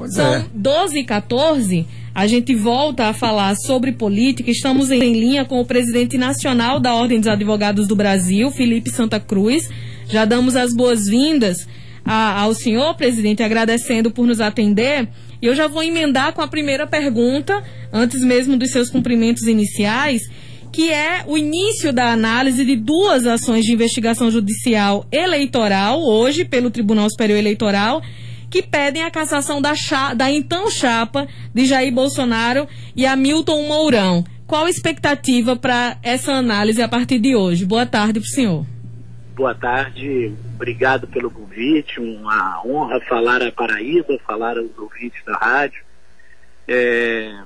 Pois São é. 12 e 14. A gente volta a falar sobre política. Estamos em linha com o presidente nacional da Ordem dos Advogados do Brasil, Felipe Santa Cruz. Já damos as boas-vindas ao senhor, presidente, agradecendo por nos atender. E eu já vou emendar com a primeira pergunta, antes mesmo dos seus cumprimentos iniciais, que é o início da análise de duas ações de investigação judicial eleitoral, hoje pelo Tribunal Superior Eleitoral, que pedem a cassação da, cha- da então chapa de Jair Bolsonaro e Hamilton Mourão. Qual a expectativa para essa análise a partir de hoje? Boa tarde para o senhor. Boa tarde, obrigado pelo convite, uma honra falar a Paraíba, falar aos ouvintes da rádio. É,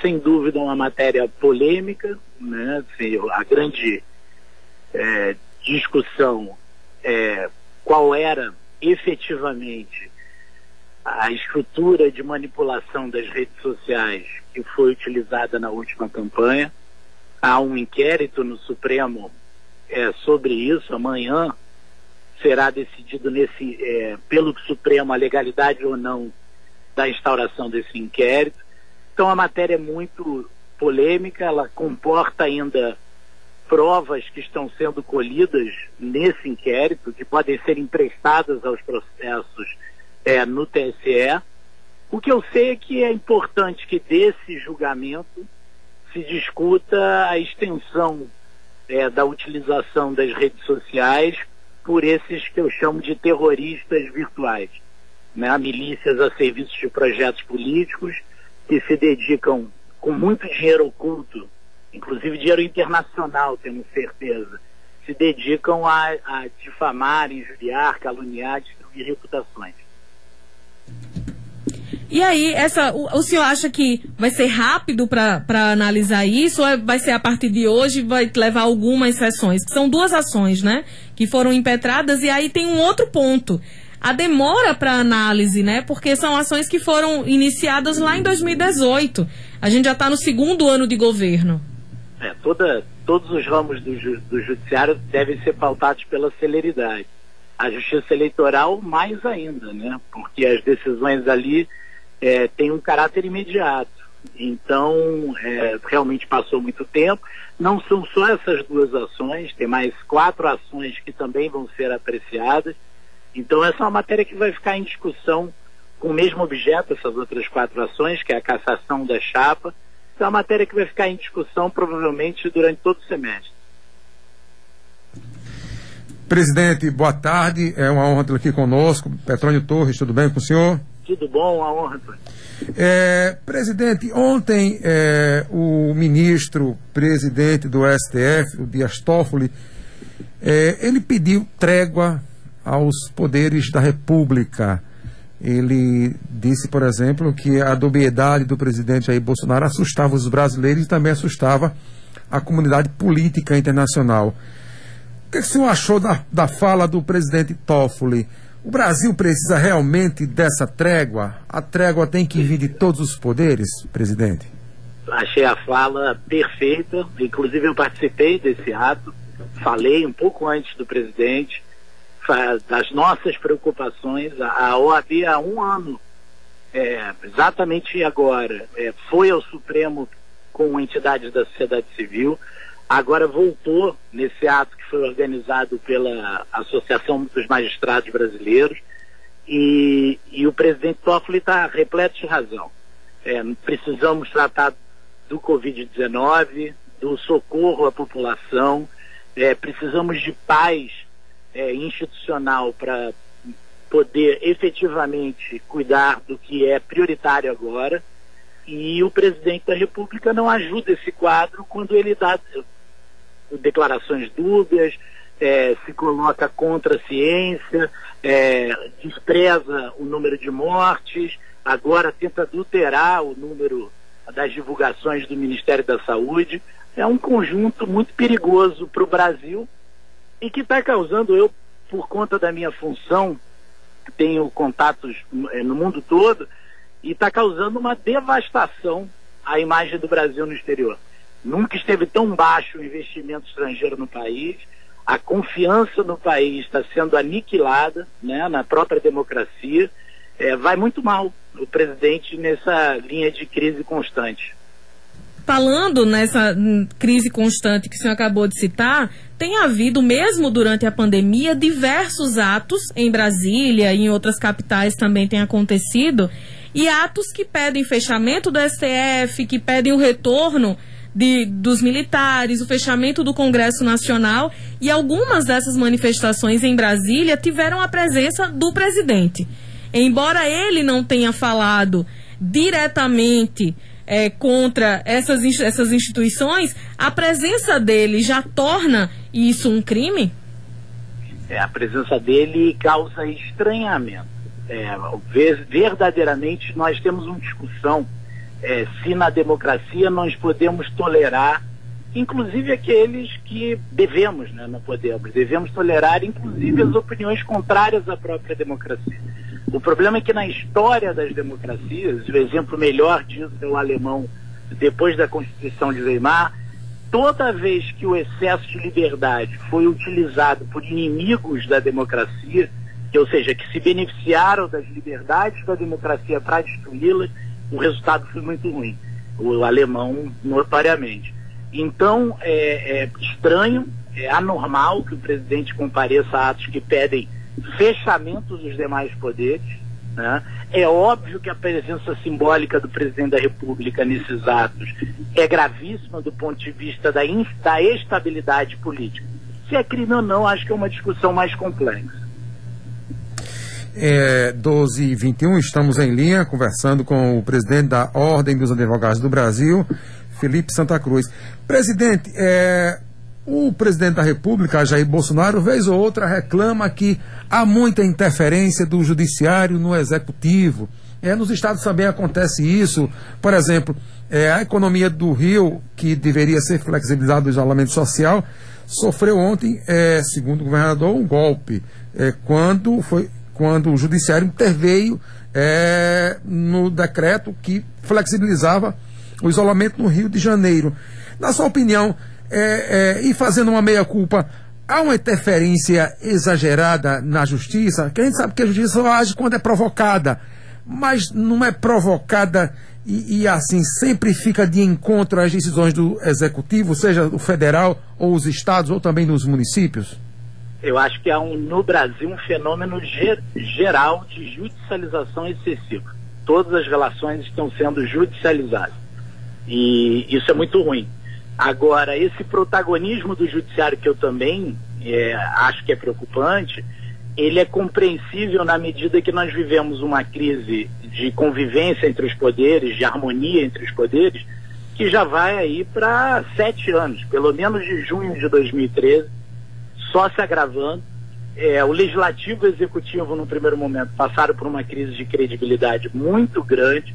sem dúvida uma matéria polêmica, né? Assim, a grande é, discussão é qual era efetivamente a estrutura de manipulação das redes sociais que foi utilizada na última campanha. Há um inquérito no Supremo é, sobre isso. Amanhã será decidido nesse, é, pelo Supremo a legalidade ou não da instauração desse inquérito. Então a matéria é muito polêmica, ela comporta ainda provas que estão sendo colhidas nesse inquérito, que podem ser emprestadas aos processos é, no TSE. O que eu sei é que é importante que desse julgamento se discuta a extensão é, da utilização das redes sociais por esses que eu chamo de terroristas virtuais, né? milícias a serviço de projetos políticos que se dedicam com muito dinheiro oculto, inclusive dinheiro internacional, temos certeza, se dedicam a, a difamar, injuriar, caluniar, destruir reputações. E aí, essa, o, o senhor acha que vai ser rápido para analisar isso ou é- vai ser a partir de hoje vai levar algumas sessões? São duas ações, né? Que foram impetradas e aí tem um outro ponto. A demora para análise, né? Porque são ações que foram iniciadas lá em 2018. A gente já está no segundo ano de governo. É, toda, todos os ramos do, do judiciário devem ser pautados pela celeridade. A justiça eleitoral mais ainda, né? Porque as decisões ali é, têm um caráter imediato. Então, é, realmente passou muito tempo. Não são só essas duas ações, tem mais quatro ações que também vão ser apreciadas. Então, essa é uma matéria que vai ficar em discussão com o mesmo objeto, essas outras quatro ações, que é a cassação da chapa. Então, é uma matéria que vai ficar em discussão provavelmente durante todo o semestre. Presidente, boa tarde. É uma honra tê-lo aqui conosco. Petrônio Torres, tudo bem com o senhor? Tudo bom? A honra. Antônio. É, presidente, ontem é, o ministro presidente do STF, o Dias Toffoli, é, ele pediu trégua aos poderes da República. Ele disse, por exemplo, que a dubiedade do presidente Jair Bolsonaro assustava os brasileiros e também assustava a comunidade política internacional. O que, que o senhor achou da, da fala do presidente Toffoli? O Brasil precisa realmente dessa trégua? A trégua tem que vir de todos os poderes, presidente? Achei a fala perfeita. Inclusive, eu participei desse ato. Falei um pouco antes do presidente das nossas preocupações. A OAB, há um ano, é, exatamente agora, é, foi ao Supremo com entidades da sociedade civil. Agora voltou nesse ato que foi organizado pela Associação dos Magistrados Brasileiros e, e o presidente Toffoli está repleto de razão. É, precisamos tratar do Covid-19, do socorro à população, é, precisamos de paz é, institucional para poder efetivamente cuidar do que é prioritário agora. E o presidente da República não ajuda esse quadro quando ele dá declarações dúbias, é, se coloca contra a ciência, é, despreza o número de mortes, agora tenta adulterar o número das divulgações do Ministério da Saúde. É um conjunto muito perigoso para o Brasil e que está causando, eu, por conta da minha função, tenho contatos eh, no mundo todo, e está causando uma devastação à imagem do Brasil no exterior. Nunca esteve tão baixo o investimento estrangeiro no país, a confiança no país está sendo aniquilada né, na própria democracia. é, vai muito mal o presidente nessa linha de crise constante. Falando nessa hum, crise constante que o senhor acabou de citar, tem havido, mesmo durante a pandemia, diversos atos em Brasília e em outras capitais também tem acontecido, e atos que pedem fechamento do STF, que pedem o retorno de, dos militares, o fechamento do Congresso Nacional, e algumas dessas manifestações em Brasília tiveram a presença do presidente. Embora ele não tenha falado diretamente é, contra essas, essas instituições, a presença dele já torna isso um crime? É, a presença dele causa estranhamento. É, verdadeiramente, nós temos uma discussão é, se na democracia nós podemos tolerar, inclusive aqueles que devemos, né, não podemos, devemos tolerar, inclusive as opiniões contrárias à própria democracia. O problema é que na história das democracias, o exemplo melhor disso é o alemão, depois da Constituição de Weimar, toda vez que o excesso de liberdade foi utilizado por inimigos da democracia, ou seja, que se beneficiaram das liberdades da democracia para destruí-las, o resultado foi muito ruim. O alemão, notoriamente. Então, é, é estranho, é anormal que o presidente compareça a atos que pedem fechamento dos demais poderes. Né? É óbvio que a presença simbólica do presidente da República nesses atos é gravíssima do ponto de vista da, da estabilidade política. Se é crime ou não, acho que é uma discussão mais complexa. É, 12 e 21, estamos em linha conversando com o presidente da Ordem dos Advogados do Brasil, Felipe Santa Cruz. Presidente, é, o presidente da República, Jair Bolsonaro, vez ou outra reclama que há muita interferência do judiciário no executivo. É, nos estados também acontece isso. Por exemplo, é, a economia do Rio, que deveria ser flexibilizada do isolamento social, sofreu ontem, é, segundo o governador, um golpe. É, quando, foi, quando o judiciário interveio é, no decreto que flexibilizava o isolamento no Rio de Janeiro. Na sua opinião, é, é, e fazendo uma meia-culpa, há uma interferência exagerada na justiça, que a gente sabe que a justiça só age quando é provocada, mas não é provocada e, e, assim sempre fica de encontro às decisões do executivo, seja o federal ou os estados ou também nos municípios? Eu acho que há um, no Brasil um fenômeno ger, geral de judicialização excessiva. Todas as relações estão sendo judicializadas. E isso é muito ruim. Agora, esse protagonismo do judiciário, que eu também é, acho que é preocupante, ele é compreensível na medida que nós vivemos uma crise de convivência entre os poderes, de harmonia entre os poderes, que já vai aí para sete anos, pelo menos de junho de 2013, só se agravando. É, o legislativo e o executivo, no primeiro momento, passaram por uma crise de credibilidade muito grande.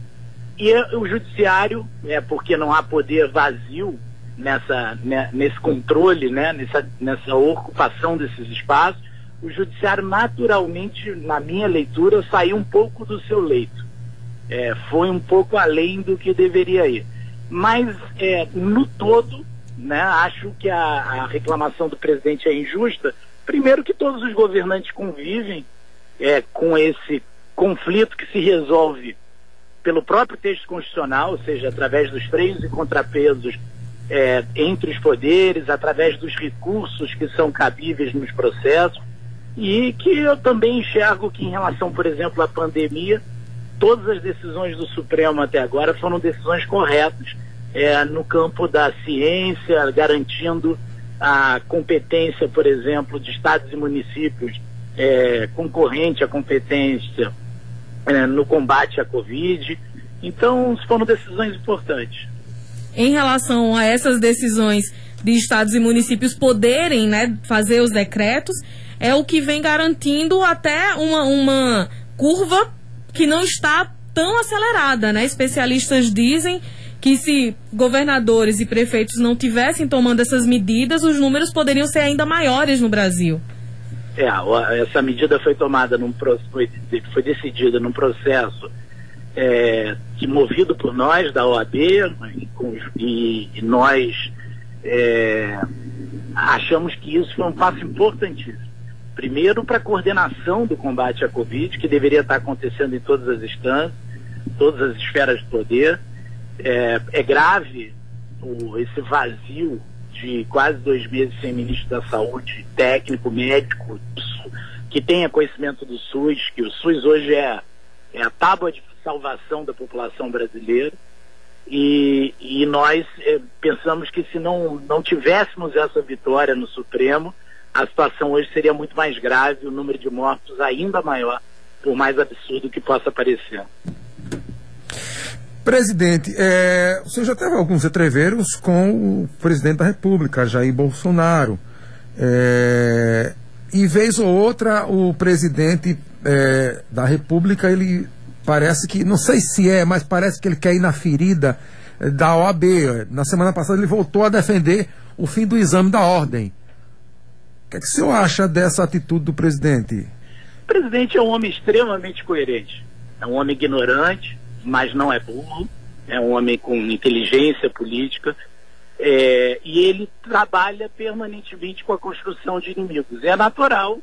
E o judiciário, é, porque não há poder vazio nessa, né, nesse controle, né, nessa, nessa ocupação desses espaços, o judiciário naturalmente, na minha leitura, saiu um pouco do seu leito. É, foi um pouco além do que deveria ir. Mas, é, no todo, né, acho que a, a, reclamação do presidente é injusta. Primeiro que todos os governantes convivem é, com esse conflito que se resolve pelo próprio texto constitucional, ou seja, através dos freios e contrapesos é, entre os poderes, através dos recursos que são cabíveis nos processos, e que eu também enxergo que, em relação, por exemplo, à pandemia, todas as decisões do Supremo até agora foram decisões corretas é, no campo da ciência, garantindo a competência, por exemplo, de estados e municípios é, concorrente à competência é, no combate à Covid. Então, foram decisões importantes em relação a essas decisões de estados e municípios poderem né, fazer os decretos, é o que vem garantindo até uma, uma curva que não está tão acelerada. Né? Especialistas dizem que se governadores e prefeitos não tivessem tomando essas medidas, os números poderiam ser ainda maiores no Brasil. É, essa medida foi tomada, num, foi, foi decidida num processo é, que movido por nós da OAB e, e nós é, achamos que isso foi um passo importantíssimo. Primeiro, para a coordenação do combate à Covid, que deveria estar acontecendo em todas as instâncias, todas as esferas de poder. É, é grave o, esse vazio de quase dois meses sem ministro da Saúde, técnico, médico, que tenha conhecimento do SUS, que o SUS hoje é, é a tábua de salvação da população brasileira. E, e nós é, pensamos que se não, não tivéssemos essa vitória no Supremo, a situação hoje seria muito mais grave, o número de mortos ainda maior, por mais absurdo que possa parecer. Presidente, é, você já teve alguns entreveros com o presidente da República, Jair Bolsonaro. É, e vez ou outra, o presidente é, da República, ele parece que, não sei se é, mas parece que ele quer ir na ferida da OAB. Na semana passada ele voltou a defender o fim do exame da ordem. O que, é que o senhor acha dessa atitude do presidente? O presidente é um homem extremamente coerente. É um homem ignorante, mas não é burro, é um homem com inteligência política, é, e ele trabalha permanentemente com a construção de inimigos. É natural,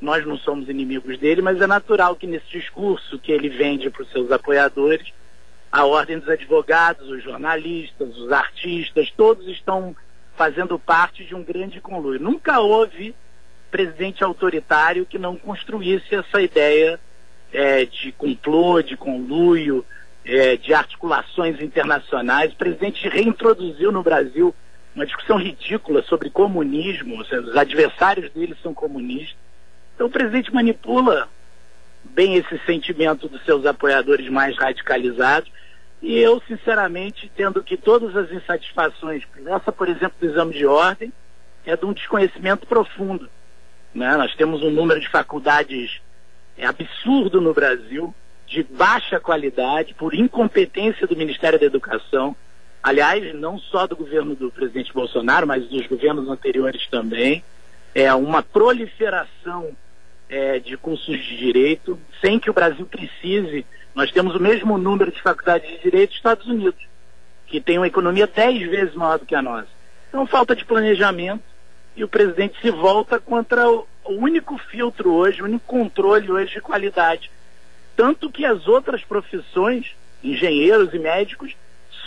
nós não somos inimigos dele, mas é natural que nesse discurso que ele vende para os seus apoiadores, a ordem dos advogados, os jornalistas, os artistas, todos estão fazendo parte de um grande conluio. Nunca houve presidente autoritário que não construísse essa ideia é, de complô, de conluio, é, de articulações internacionais. O presidente reintroduziu no Brasil uma discussão ridícula sobre comunismo, seja, os adversários dele são comunistas. Então o presidente manipula bem esse sentimento dos seus apoiadores mais radicalizados. E eu, sinceramente, tendo que todas as insatisfações, essa, por exemplo, do exame de ordem, é de um desconhecimento profundo. Né? Nós temos um número de faculdades é, absurdo no Brasil, de baixa qualidade, por incompetência do Ministério da Educação, aliás, não só do governo do presidente Bolsonaro, mas dos governos anteriores também, é uma proliferação é, de cursos de direito, sem que o Brasil precise. Nós temos o mesmo número de faculdades de direito dos Estados Unidos, que tem uma economia dez vezes maior do que a nossa. Então, falta de planejamento e o presidente se volta contra o, único filtro hoje, o único controle hoje de qualidade tanto que as outras profissões, engenheiros e médicos,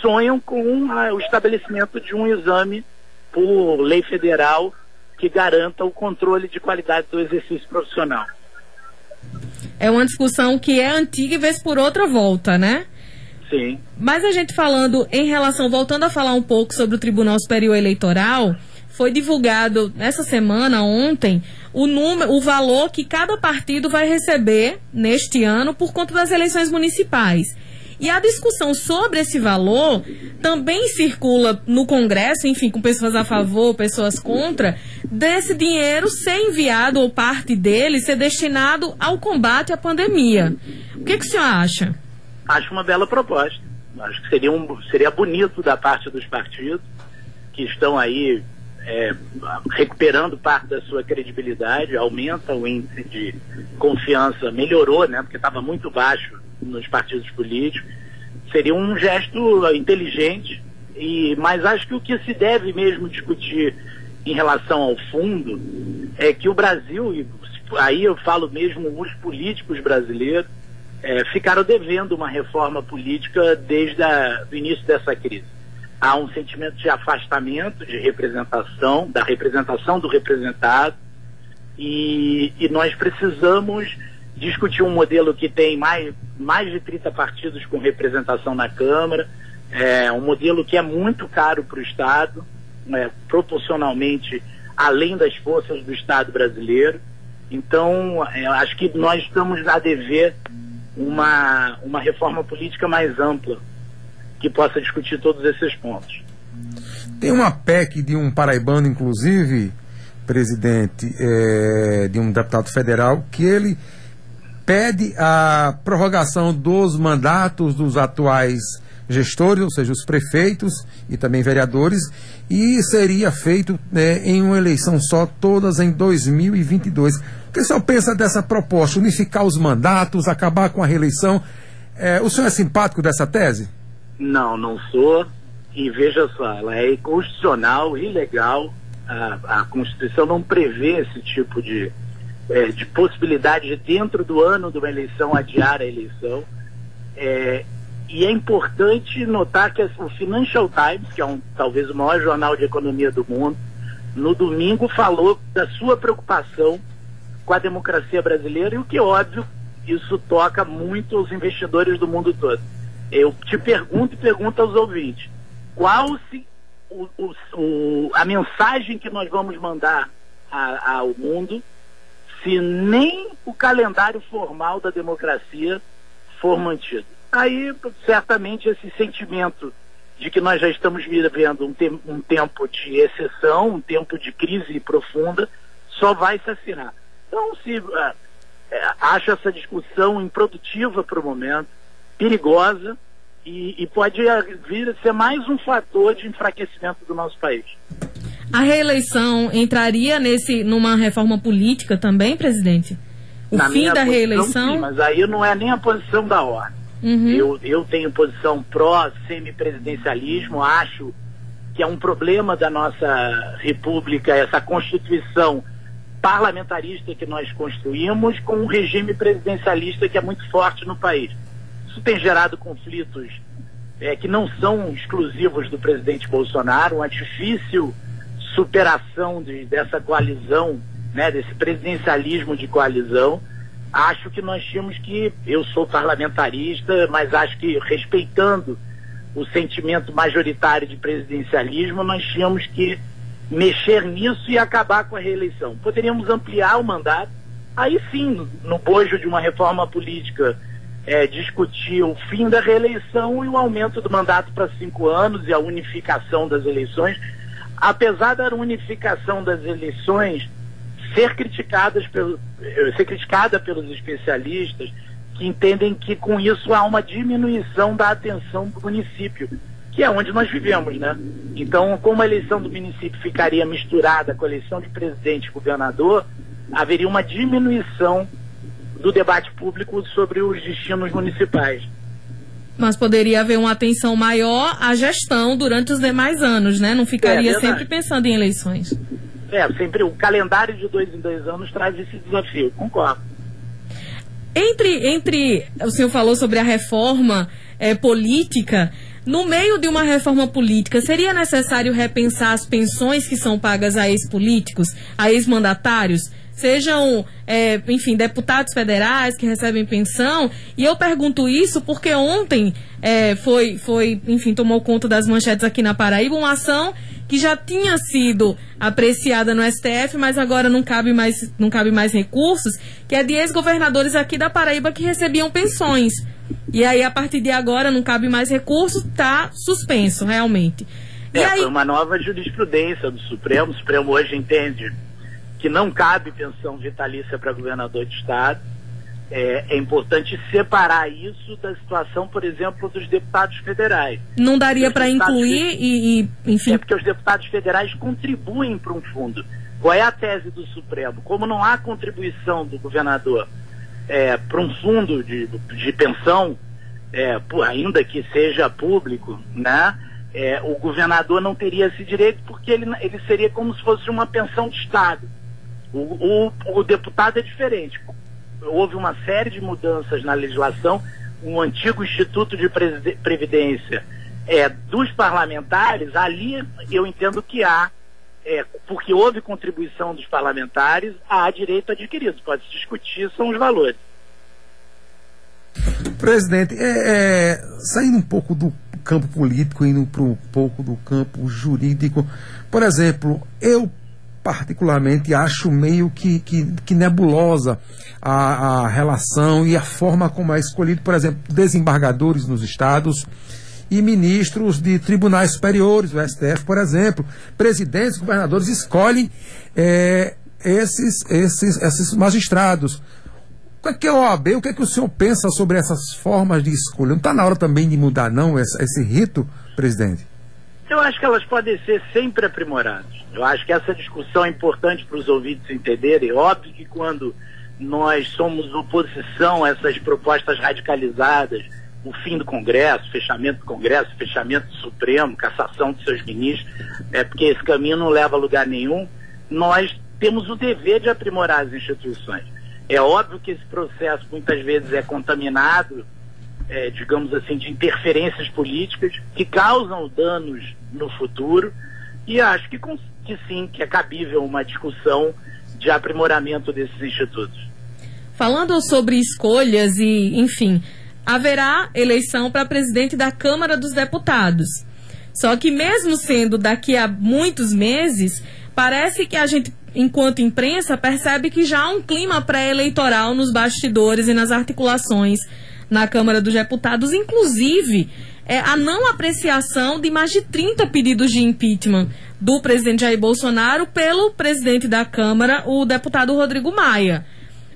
sonham com o estabelecimento de um exame por lei federal que garanta o controle de qualidade do exercício profissional. É uma discussão que é antiga e vez por outra volta, né? Sim. Mas a gente falando em relação, voltando a falar um pouco sobre o Tribunal Superior Eleitoral, foi divulgado essa semana, ontem, o número, o valor que cada partido vai receber neste ano por conta das eleições municipais. E a discussão sobre esse valor também circula no Congresso, enfim, com pessoas a favor, pessoas contra, desse dinheiro ser enviado ou parte dele ser destinado ao combate à pandemia. O que, que o senhor acha? Acho uma bela proposta. Acho que seria, um, seria bonito da parte dos partidos que estão aí é, recuperando parte da sua credibilidade, aumenta o índice de confiança, melhorou, né, porque estava muito baixo nos partidos políticos. Seria um gesto inteligente, e, mas acho que o que se deve mesmo discutir em relação ao fundo é que o Brasil, e aí eu falo mesmo os políticos brasileiros, é, ficaram devendo uma reforma política desde o início dessa crise há um sentimento de afastamento de representação, da representação do representado, e, e nós precisamos discutir um modelo que tem mais, mais de 30 partidos com representação na Câmara, é, um modelo que é muito caro para o Estado, né, proporcionalmente além das forças do Estado brasileiro. Então, é, acho que nós estamos a dever uma, uma reforma política mais ampla que possa discutir todos esses pontos. Tem uma PEC de um paraibano, inclusive, presidente, é, de um deputado federal, que ele pede a prorrogação dos mandatos dos atuais gestores, ou seja, os prefeitos e também vereadores, e seria feito né, em uma eleição só, todas em 2022. O que o senhor pensa dessa proposta? Unificar os mandatos, acabar com a reeleição? É, o senhor é simpático dessa tese? Não, não sou. E veja só, ela é inconstitucional, ilegal. A, a Constituição não prevê esse tipo de, é, de possibilidade de, dentro do ano de uma eleição, adiar a eleição. É, e é importante notar que o Financial Times, que é um, talvez o maior jornal de economia do mundo, no domingo falou da sua preocupação com a democracia brasileira e o que, óbvio, isso toca muito os investidores do mundo todo. Eu te pergunto e pergunto aos ouvintes: qual se, o, o, o, a mensagem que nós vamos mandar a, ao mundo se nem o calendário formal da democracia for mantido? Aí, certamente, esse sentimento de que nós já estamos vivendo um, te um tempo de exceção, um tempo de crise profunda, só vai se assinar. Então, se uh, acho essa discussão improdutiva para o momento, perigosa, e, e, pode vir a ser mais um fator de enfraquecimento do nosso país. A reeleição entraria nesse numa reforma política também, presidente? O Na fim da posição, reeleição? Sim, mas aí não é nem a posição da ordem. Uhum. Eu, eu tenho posição pró-semipresidencialismo, acho que é um problema da nossa república, essa constituição parlamentarista que nós construímos com um regime presidencialista que é muito forte no país. Isso tem gerado conflitos é, que não são exclusivos do presidente Bolsonaro, uma difícil superação de, dessa coalizão, né, desse presidencialismo de coalizão acho que nós tínhamos que, eu sou parlamentarista, mas acho que respeitando o sentimento majoritário de presidencialismo, nós tínhamos que mexer nisso e acabar com a reeleição. Poderíamos ampliar o mandato, aí sim, no bojo de uma reforma política, é, discutir o fim da reeleição e o aumento do mandato para cinco anos e a unificação das eleições. Apesar da unificação das eleições, ser criticadas pelo, eh, ser criticada pelos especialistas que entendem que com isso há uma diminuição da atenção do município, que é onde nós vivemos, né? Então, como a eleição do município ficaria misturada com a eleição de presidente e governador, haveria uma diminuição do debate público sobre os destinos municipais. Mas poderia haver uma atenção maior à gestão durante os demais anos, né? Não ficaria é, sempre pensando em eleições. É, sempre o calendário de dois em dois anos traz esse desafio, concordo. Entre, entre o senhor falou sobre a reforma é, política. No meio de uma reforma política, seria necessário repensar as pensões que são pagas a ex-políticos, a ex-mandatários? Sejam, é, enfim, deputados federais que recebem pensão. E eu pergunto isso porque ontem é, foi, foi, enfim, tomou conta das manchetes aqui na Paraíba uma ação que já tinha sido apreciada no STF, mas agora não cabe mais, não cabe mais recursos, que é de ex-governadores aqui da Paraíba que recebiam pensões. E aí, a partir de agora, não cabe mais recurso, está suspenso, realmente. É, aí... foi uma nova jurisprudência do Supremo. O Supremo hoje entende que não cabe pensão vitalícia para governador de estado. É, é, importante separar isso da situação, por exemplo, dos deputados federais. Não daria para incluir e, e, enfim. É porque os deputados federais contribuem para um fundo. Qual é a tese do Supremo? Como não há contribuição do governador é, para um fundo de, de pensão, é, ainda que seja público, né? É, o governador não teria esse direito porque ele, ele seria como se fosse uma pensão de Estado. O, o, o deputado é diferente. Houve uma série de mudanças na legislação. O antigo Instituto de Previdência é, dos parlamentares, ali eu entendo que há, é, porque houve contribuição dos parlamentares, há direito adquirido. Pode se discutir, são os valores. Presidente, é, é, saindo um pouco do campo político, indo para um pouco do campo jurídico, por exemplo, eu particularmente acho meio que, que, que nebulosa a, a, relação e a forma como é escolhido, por exemplo, desembargadores nos estados e ministros de tribunais superiores, o STF, por exemplo, presidentes, governadores escolhem é, esses, esses, esses magistrados. O que é, o OAB? O que é que o senhor pensa sobre essas formas de escolha? Não está na hora também de mudar, não, esse rito, presidente? Eu acho que elas podem ser sempre aprimoradas. Eu acho que essa discussão é importante para os ouvintes entenderem. Óbvio que quando nós somos oposição a essas propostas radicalizadas, o fim do Congresso, fechamento do Congresso, fechamento do Supremo, cassação de seus ministros, é porque esse caminho não leva a lugar nenhum. Nós temos o dever de aprimorar as instituições. É óbvio que esse processo muitas vezes é contaminado, é, digamos assim, de interferências políticas que causam danos no futuro e acho que, que sim, que é cabível uma discussão de aprimoramento desses institutos. Falando sobre escolhas e, enfim, haverá eleição para presidente da Câmara dos Deputados. Só que mesmo sendo daqui a muitos meses, parece que a gente, enquanto imprensa, percebe que já há um clima pré-eleitoral nos bastidores e nas articulações na Câmara dos Deputados, inclusive é, a não apreciação de mais de 30 pedidos de impeachment do presidente Jair Bolsonaro pelo presidente da Câmara, o deputado Rodrigo Maia.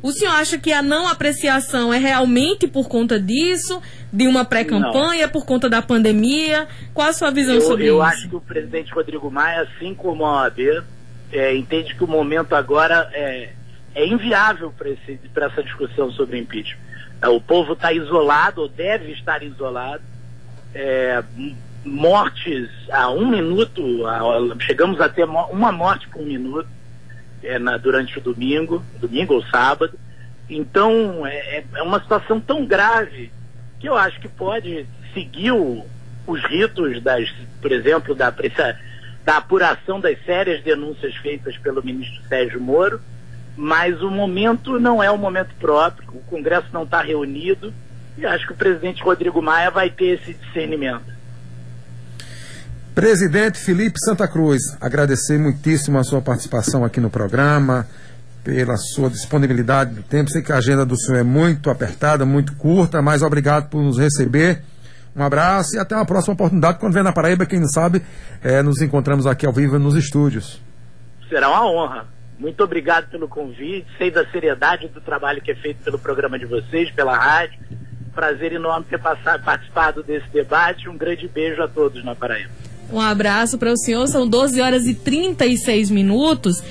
O senhor acha que a não apreciação é realmente por conta disso, de uma pré-campanha, por conta da pandemia? Qual a sua visão eu, sobre eu isso? Eu acho que o presidente Rodrigo Maia, assim como a OAB, é, entende que o momento agora é, é inviável para essa discussão sobre impeachment. O povo está isolado, ou deve estar isolado. É, mortes a um minuto, a, chegamos a ter uma morte por minuto é, na, durante o domingo, domingo ou sábado. Então, é, é uma situação tão grave que eu acho que pode seguir o, os ritos, das, por exemplo, da, da apuração das sérias denúncias feitas pelo ministro Sérgio Moro, mas o momento não é o momento próprio, o Congresso não está reunido, e acho que o presidente Rodrigo Maia vai ter esse discernimento. Presidente Felipe Santa Cruz, agradecer muitíssimo a sua participação aqui no programa, pela sua disponibilidade de tempo. Sei que a agenda do senhor é muito apertada, muito curta, mas obrigado por nos receber. Um abraço e até uma próxima oportunidade. Quando vier na Paraíba, quem não sabe, é, nos encontramos aqui ao vivo nos estúdios. Será uma honra. Muito obrigado pelo convite. Sei da seriedade do trabalho que é feito pelo programa de vocês, pela rádio. Prazer enorme ter passado, participado desse debate. Um grande beijo a todos na Paraíba. Um abraço para o senhor. São 12 horas e 36 minutos.